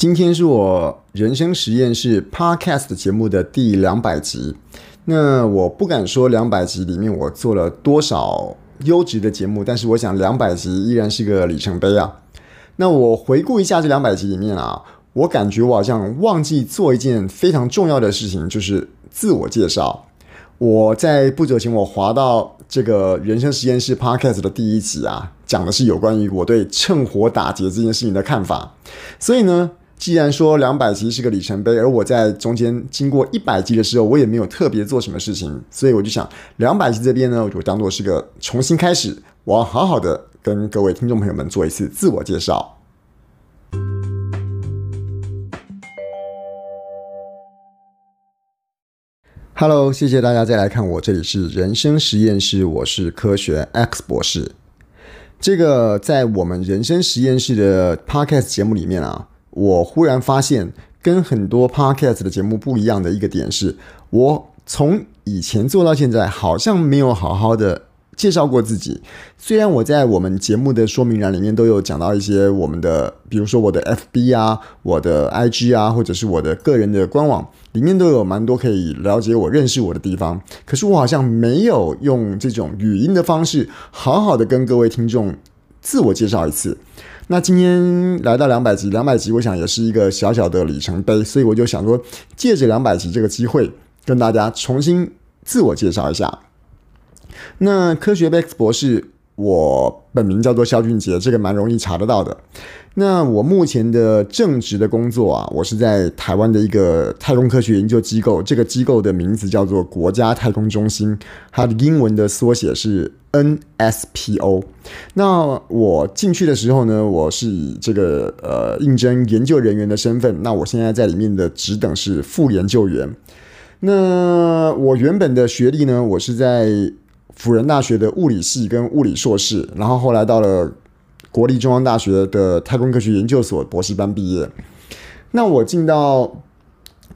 今天是我人生实验室 Podcast 节目的第两百集。那我不敢说两百集里面我做了多少优质的节目，但是我想两百集依然是个里程碑啊。那我回顾一下这两百集里面啊，我感觉我好像忘记做一件非常重要的事情，就是自我介绍。我在不久前我滑到这个人生实验室 Podcast 的第一集啊，讲的是有关于我对趁火打劫这件事情的看法。所以呢。既然说两百集是个里程碑，而我在中间经过一百集的时候，我也没有特别做什么事情，所以我就想两百集这边呢，我就当做是个重新开始，我要好好的跟各位听众朋友们做一次自我介绍。Hello，谢谢大家再来看我，这里是人生实验室，我是科学 X 博士。这个在我们人生实验室的 Podcast 节目里面啊。我忽然发现，跟很多 podcast 的节目不一样的一个点是，我从以前做到现在，好像没有好好的介绍过自己。虽然我在我们节目的说明栏里面都有讲到一些我们的，比如说我的 FB 啊、我的 IG 啊，或者是我的个人的官网，里面都有蛮多可以了解我、认识我的地方。可是我好像没有用这种语音的方式，好好的跟各位听众自我介绍一次。那今天来到两百集，两百集，我想也是一个小小的里程碑，所以我就想说，借着两百集这个机会，跟大家重新自我介绍一下。那科学 X 博士，我本名叫做萧俊杰，这个蛮容易查得到的。那我目前的正职的工作啊，我是在台湾的一个太空科学研究机构，这个机构的名字叫做国家太空中心，它的英文的缩写是 NSPO。那我进去的时候呢，我是以这个呃应征研究人员的身份，那我现在在里面的职等是副研究员。那我原本的学历呢，我是在辅仁大学的物理系跟物理硕士，然后后来到了。国立中央大学的太空科学研究所博士班毕业。那我进到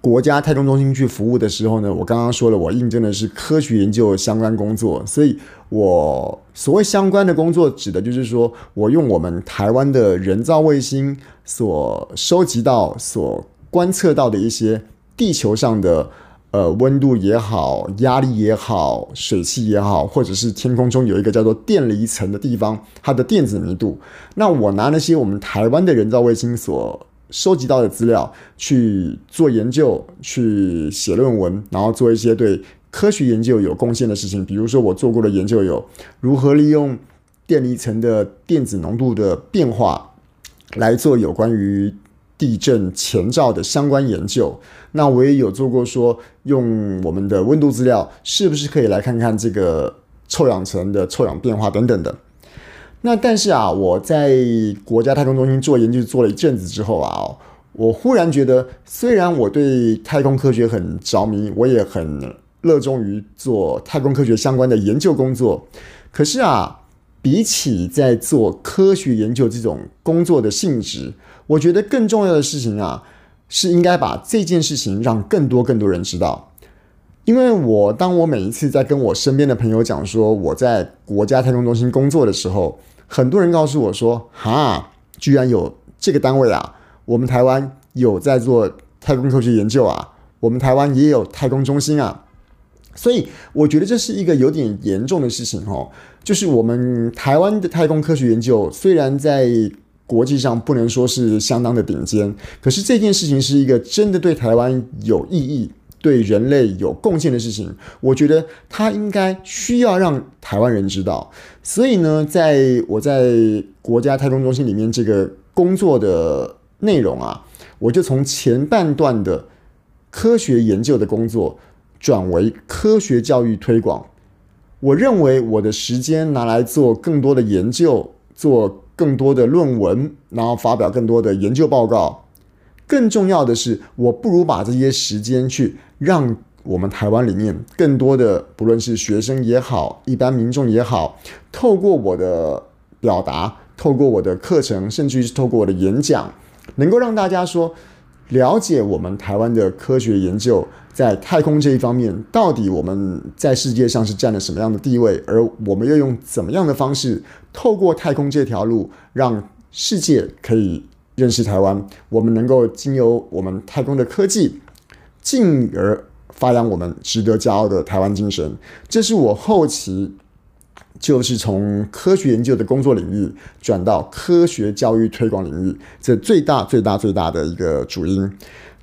国家太空中心去服务的时候呢，我刚刚说了，我应征的是科学研究相关工作，所以我所谓相关的工作，指的就是说我用我们台湾的人造卫星所收集到、所观测到的一些地球上的。呃，温度也好，压力也好，水汽也好，或者是天空中有一个叫做电离层的地方，它的电子密度。那我拿那些我们台湾的人造卫星所收集到的资料去做研究，去写论文，然后做一些对科学研究有贡献的事情。比如说，我做过的研究有如何利用电离层的电子浓度的变化来做有关于。地震前兆的相关研究，那我也有做过，说用我们的温度资料，是不是可以来看看这个臭氧层的臭氧变化等等的。那但是啊，我在国家太空中心做研究做了一阵子之后啊，我忽然觉得，虽然我对太空科学很着迷，我也很热衷于做太空科学相关的研究工作，可是啊，比起在做科学研究这种工作的性质。我觉得更重要的事情啊，是应该把这件事情让更多更多人知道。因为我当我每一次在跟我身边的朋友讲说我在国家太空中心工作的时候，很多人告诉我说：“哈，居然有这个单位啊！我们台湾有在做太空科学研究啊，我们台湾也有太空中心啊。”所以我觉得这是一个有点严重的事情哦，就是我们台湾的太空科学研究虽然在国际上不能说是相当的顶尖，可是这件事情是一个真的对台湾有意义、对人类有贡献的事情。我觉得它应该需要让台湾人知道。所以呢，在我在国家太空中心里面这个工作的内容啊，我就从前半段的科学研究的工作转为科学教育推广。我认为我的时间拿来做更多的研究，做。更多的论文，然后发表更多的研究报告。更重要的是，我不如把这些时间去让我们台湾里面更多的，不论是学生也好，一般民众也好，透过我的表达，透过我的课程，甚至于是透过我的演讲，能够让大家说，了解我们台湾的科学研究。在太空这一方面，到底我们在世界上是占了什么样的地位？而我们又用怎么样的方式，透过太空这条路，让世界可以认识台湾，我们能够经由我们太空的科技，进而发扬我们值得骄傲的台湾精神。这是我后期就是从科学研究的工作领域转到科学教育推广领域，这最大最大最大的一个主因。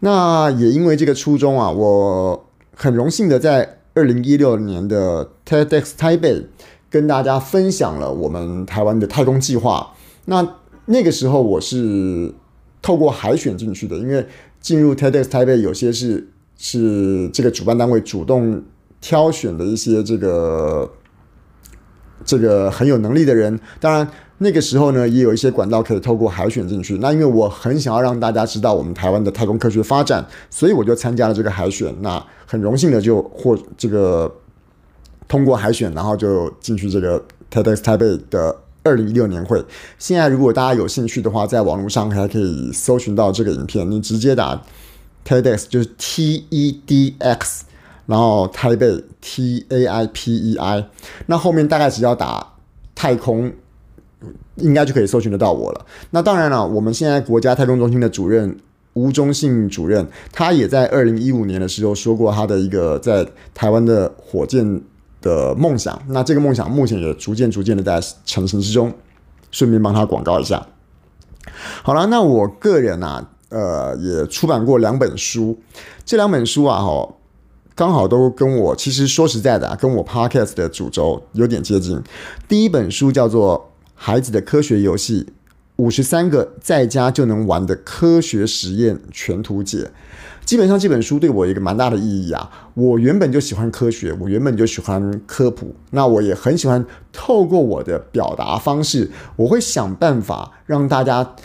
那也因为这个初衷啊，我很荣幸的在二零一六年的 TEDx 台北跟大家分享了我们台湾的太空计划。那那个时候我是透过海选进去的，因为进入 TEDx 台北有些是是这个主办单位主动挑选的一些这个这个很有能力的人。当然那个时候呢，也有一些管道可以透过海选进去。那因为我很想要让大家知道我们台湾的太空科学发展，所以我就参加了这个海选。那很荣幸的就获这个通过海选，然后就进去这个 TEDx 台北的。二零一六年会，现在如果大家有兴趣的话，在网络上还可以搜寻到这个影片。你直接打 TEDx 就是 T E D X，然后台北 T A I P E I，那后面大概只要打太空，应该就可以搜寻得到我了。那当然了，我们现在国家太空中心的主任吴忠信主任，他也在二零一五年的时候说过他的一个在台湾的火箭。的梦想，那这个梦想目前也逐渐逐渐的在成型之中，顺便帮他广告一下。好了，那我个人啊，呃，也出版过两本书，这两本书啊，哈，刚好都跟我其实说实在的啊，跟我 Podcast 的主轴有点接近。第一本书叫做《孩子的科学游戏》，五十三个在家就能玩的科学实验全图解。基本上这本书对我一个蛮大的意义啊！我原本就喜欢科学，我原本就喜欢科普，那我也很喜欢透过我的表达方式，我会想办法让大家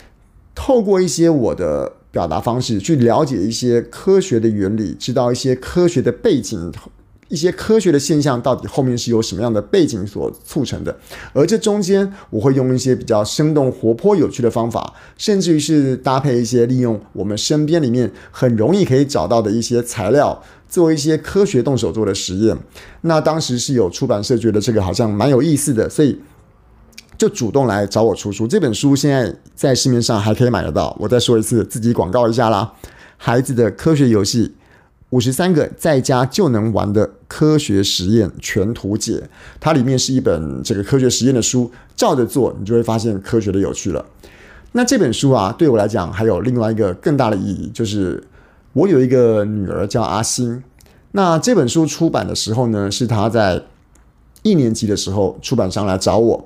透过一些我的表达方式去了解一些科学的原理，知道一些科学的背景。一些科学的现象到底后面是由什么样的背景所促成的？而这中间我会用一些比较生动、活泼、有趣的方法，甚至于是搭配一些利用我们身边里面很容易可以找到的一些材料，做一些科学动手做的实验。那当时是有出版社觉得这个好像蛮有意思的，所以就主动来找我出书。这本书现在在市面上还可以买得到。我再说一次，自己广告一下啦，《孩子的科学游戏》。五十三个在家就能玩的科学实验全图解，它里面是一本这个科学实验的书，照着做，你就会发现科学的有趣了。那这本书啊，对我来讲还有另外一个更大的意义，就是我有一个女儿叫阿星。那这本书出版的时候呢，是她在一年级的时候，出版商来找我。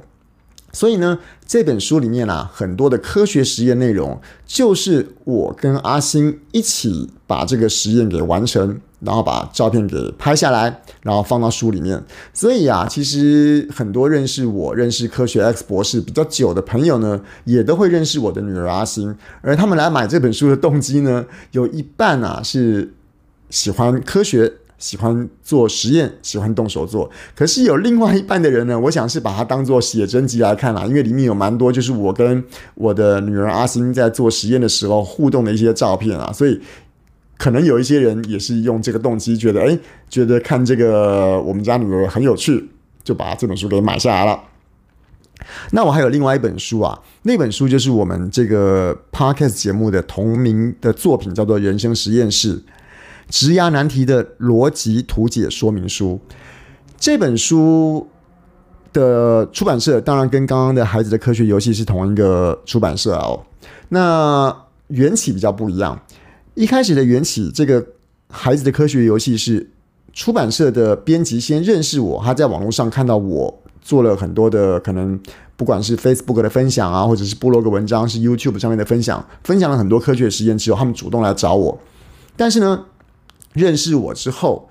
所以呢，这本书里面啊，很多的科学实验内容，就是我跟阿星一起把这个实验给完成，然后把照片给拍下来，然后放到书里面。所以啊，其实很多认识我、认识科学 X 博士比较久的朋友呢，也都会认识我的女儿阿星。而他们来买这本书的动机呢，有一半啊是喜欢科学。喜欢做实验，喜欢动手做。可是有另外一半的人呢，我想是把它当做写真集来看啦，因为里面有蛮多就是我跟我的女儿阿星在做实验的时候互动的一些照片啊，所以可能有一些人也是用这个动机，觉得诶，觉得看这个我们家女儿很有趣，就把这本书给买下来了。那我还有另外一本书啊，那本书就是我们这个 Podcast 节目的同名的作品，叫做《人生实验室》。职涯难题的逻辑图解说明书，这本书的出版社当然跟刚刚的孩子的科学游戏是同一个出版社哦。那缘起比较不一样，一开始的缘起，这个孩子的科学游戏是出版社的编辑先认识我，他在网络上看到我做了很多的可能，不管是 Facebook 的分享啊，或者是部落格文章，是 YouTube 上面的分享，分享了很多科学实验之后，他们主动来找我，但是呢。认识我之后，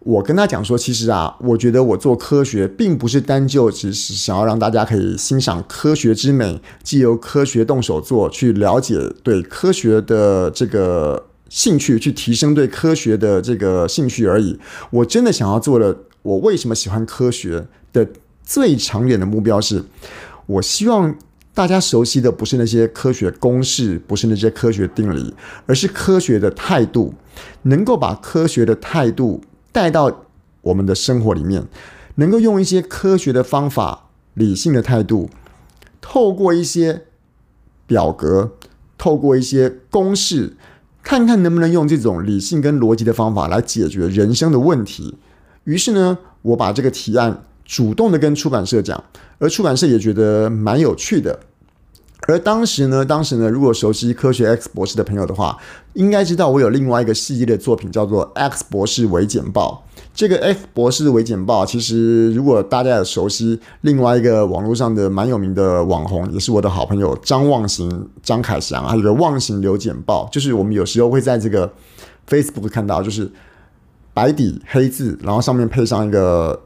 我跟他讲说，其实啊，我觉得我做科学并不是单就只是想要让大家可以欣赏科学之美，既由科学动手做，去了解对科学的这个兴趣，去提升对科学的这个兴趣而已。我真的想要做的，我为什么喜欢科学的最长远的目标是，我希望。大家熟悉的不是那些科学公式，不是那些科学定理，而是科学的态度。能够把科学的态度带到我们的生活里面，能够用一些科学的方法、理性的态度，透过一些表格，透过一些公式，看看能不能用这种理性跟逻辑的方法来解决人生的问题。于是呢，我把这个提案主动的跟出版社讲，而出版社也觉得蛮有趣的。而当时呢，当时呢，如果熟悉科学 X 博士的朋友的话，应该知道我有另外一个系列的作品叫做 X 博士微简报。这个 X 博士微简报，其实如果大家有熟悉另外一个网络上的蛮有名的网红，也是我的好朋友张望行张凯翔，还有个望行流简报，就是我们有时候会在这个 Facebook 看到，就是白底黑字，然后上面配上一个。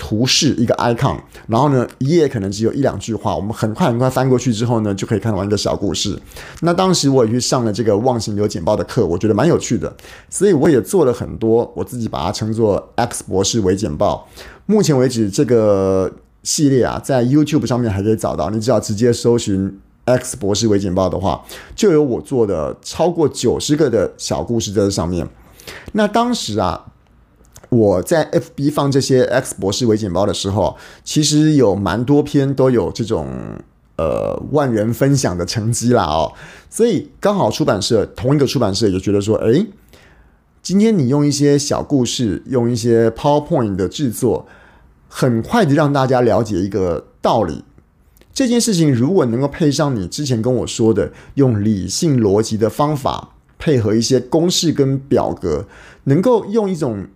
图示一个 icon，然后呢，一页可能只有一两句话，我们很快很快翻过去之后呢，就可以看完一个小故事。那当时我也去上了这个忘形流简报的课，我觉得蛮有趣的，所以我也做了很多，我自己把它称作 X 博士微简报。目前为止，这个系列啊，在 YouTube 上面还可以找到，你只要直接搜寻 X 博士微简报的话，就有我做的超过九十个的小故事在这上面。那当时啊。我在 FB 放这些 X 博士微简报的时候，其实有蛮多篇都有这种呃万人分享的成绩啦哦，所以刚好出版社同一个出版社也觉得说，诶，今天你用一些小故事，用一些 PowerPoint 的制作，很快的让大家了解一个道理。这件事情如果能够配上你之前跟我说的，用理性逻辑的方法，配合一些公式跟表格，能够用一种。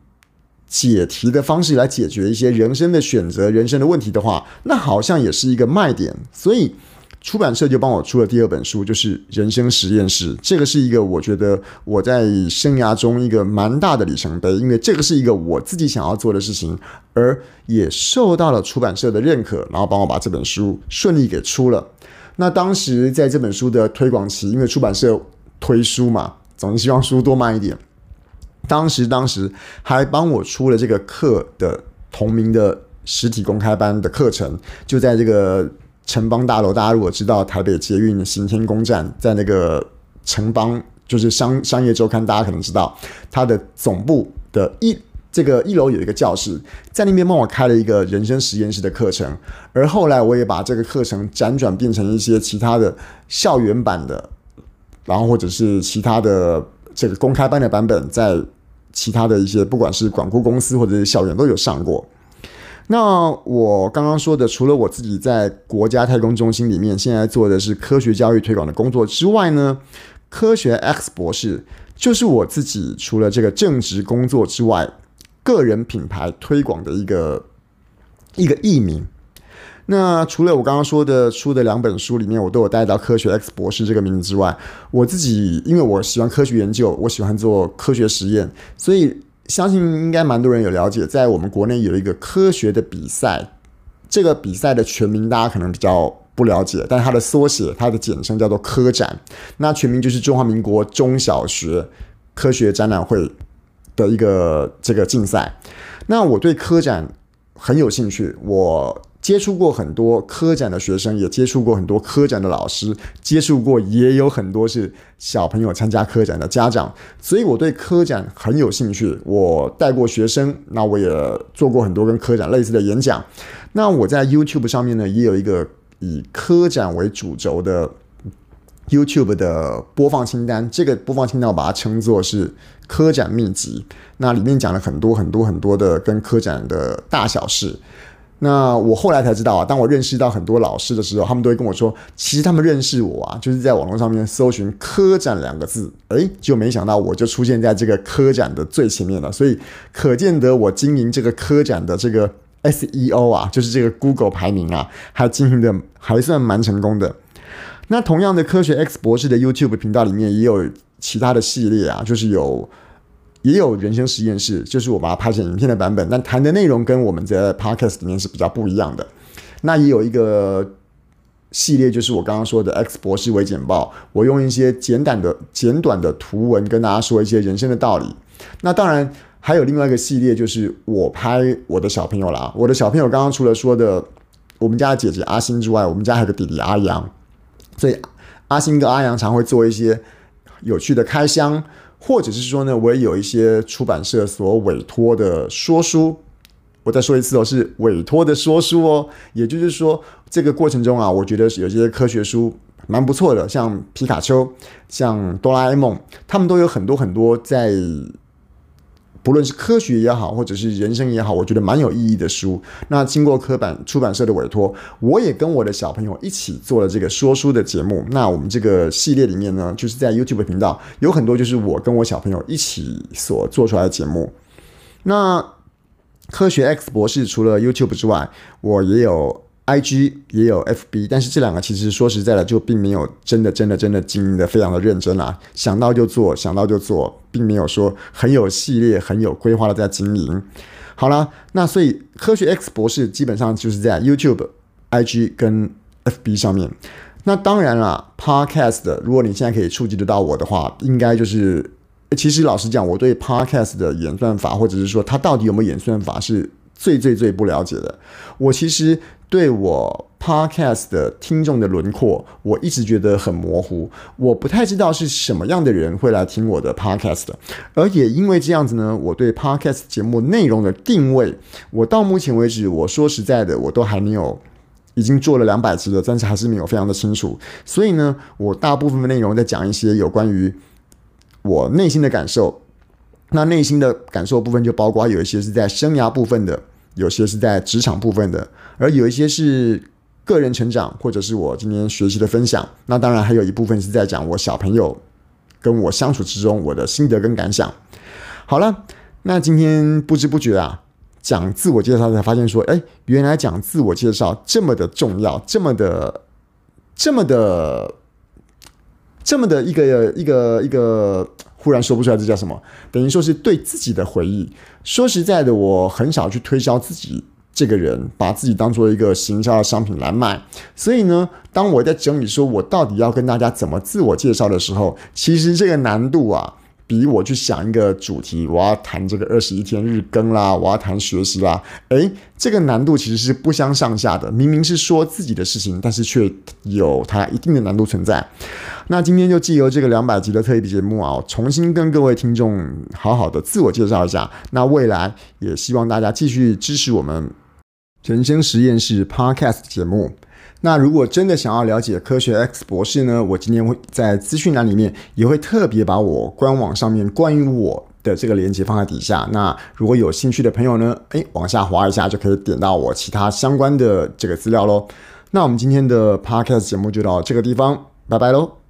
解题的方式来解决一些人生的选择、人生的问题的话，那好像也是一个卖点。所以出版社就帮我出了第二本书，就是《人生实验室》。这个是一个我觉得我在生涯中一个蛮大的里程碑，因为这个是一个我自己想要做的事情，而也受到了出版社的认可，然后帮我把这本书顺利给出了。那当时在这本书的推广期，因为出版社推书嘛，总是希望书多卖一点。当时，当时还帮我出了这个课的同名的实体公开班的课程，就在这个城邦大楼。大家如果知道台北捷运行天宫站，在那个城邦，就是商商业周刊，大家可能知道它的总部的一这个一楼有一个教室，在那边帮我开了一个人生实验室的课程。而后来我也把这个课程辗转变成一些其他的校园版的，然后或者是其他的这个公开班的版本，在。其他的一些，不管是广告公司或者是校园都有上过。那我刚刚说的，除了我自己在国家太空中心里面现在做的是科学教育推广的工作之外呢，科学 X 博士就是我自己除了这个正职工作之外，个人品牌推广的一个一个艺名。那除了我刚刚说的出的两本书里面，我都有带到“科学 X 博士”这个名字之外，我自己因为我喜欢科学研究，我喜欢做科学实验，所以相信应该蛮多人有了解，在我们国内有一个科学的比赛，这个比赛的全名大家可能比较不了解，但它的缩写，它的简称叫做科展，那全名就是中华民国中小学科学展览会的一个这个竞赛。那我对科展很有兴趣，我。接触过很多科展的学生，也接触过很多科展的老师，接触过也有很多是小朋友参加科展的家长，所以我对科展很有兴趣。我带过学生，那我也做过很多跟科展类似的演讲。那我在 YouTube 上面呢，也有一个以科展为主轴的 YouTube 的播放清单。这个播放清单我把它称作是科展秘籍。那里面讲了很多很多很多的跟科展的大小事。那我后来才知道啊，当我认识到很多老师的时候，他们都会跟我说，其实他们认识我啊，就是在网络上面搜寻“科展”两个字，诶，就没想到我就出现在这个科展的最前面了。所以可见得我经营这个科展的这个 SEO 啊，就是这个 Google 排名啊，还经营的还算蛮成功的。那同样的，科学 X 博士的 YouTube 频道里面也有其他的系列啊，就是有。也有人生实验室，就是我把它拍成影片的版本，但谈的内容跟我们在 Podcast 里面是比较不一样的。那也有一个系列，就是我刚刚说的 X 博士微简报，我用一些简短的简短的图文跟大家说一些人生的道理。那当然还有另外一个系列，就是我拍我的小朋友啦。我的小朋友刚刚除了说的我们家的姐姐阿星之外，我们家还有个弟弟阿阳，所以阿星跟阿阳常会做一些有趣的开箱。或者是说呢，我也有一些出版社所委托的说书，我再说一次哦，是委托的说书哦。也就是说，这个过程中啊，我觉得有些科学书蛮不错的，像皮卡丘、像哆啦 A 梦，他们都有很多很多在。不论是科学也好，或者是人生也好，我觉得蛮有意义的书。那经过科版出版社的委托，我也跟我的小朋友一起做了这个说书的节目。那我们这个系列里面呢，就是在 YouTube 频道有很多就是我跟我小朋友一起所做出来的节目。那科学 X 博士除了 YouTube 之外，我也有。I G 也有 F B，但是这两个其实说实在的，就并没有真的、真的、真的经营的非常的认真啦。想到就做，想到就做，并没有说很有系列、很有规划的在经营。好了，那所以科学 X 博士基本上就是在 YouTube、I G 跟 F B 上面。那当然啦，Podcast，如果你现在可以触及得到我的话，应该就是，其实老实讲，我对 Podcast 的演算法，或者是说它到底有没有演算法，是最最最不了解的。我其实。对我 Podcast 的听众的轮廓，我一直觉得很模糊，我不太知道是什么样的人会来听我的 Podcast，而也因为这样子呢，我对 Podcast 节目内容的定位，我到目前为止，我说实在的，我都还没有，已经做了两百集了，但是还是没有非常的清楚，所以呢，我大部分的内容在讲一些有关于我内心的感受，那内心的感受部分就包括有一些是在生涯部分的。有些是在职场部分的，而有一些是个人成长，或者是我今天学习的分享。那当然还有一部分是在讲我小朋友跟我相处之中我的心得跟感想。好了，那今天不知不觉啊，讲自我介绍才发现说，哎，原来讲自我介绍这么的重要，这么的，这么的，这么的一个一个一个。忽然说不出来这叫什么，等于说是对自己的回忆。说实在的，我很少去推销自己这个人，把自己当做一个行销的商品来卖。所以呢，当我在整理说我到底要跟大家怎么自我介绍的时候，其实这个难度啊。比我去想一个主题，我要谈这个二十一天日更啦，我要谈学习啦，诶，这个难度其实是不相上下的。明明是说自己的事情，但是却有它一定的难度存在。那今天就借由这个两百集的特别节目啊，重新跟各位听众好好的自我介绍一下。那未来也希望大家继续支持我们人生实验室 Podcast 节目。那如果真的想要了解科学 X 博士呢，我今天会在资讯栏里面也会特别把我官网上面关于我的这个链接放在底下。那如果有兴趣的朋友呢，诶，往下滑一下就可以点到我其他相关的这个资料喽。那我们今天的 Podcast 节目就到这个地方，拜拜喽。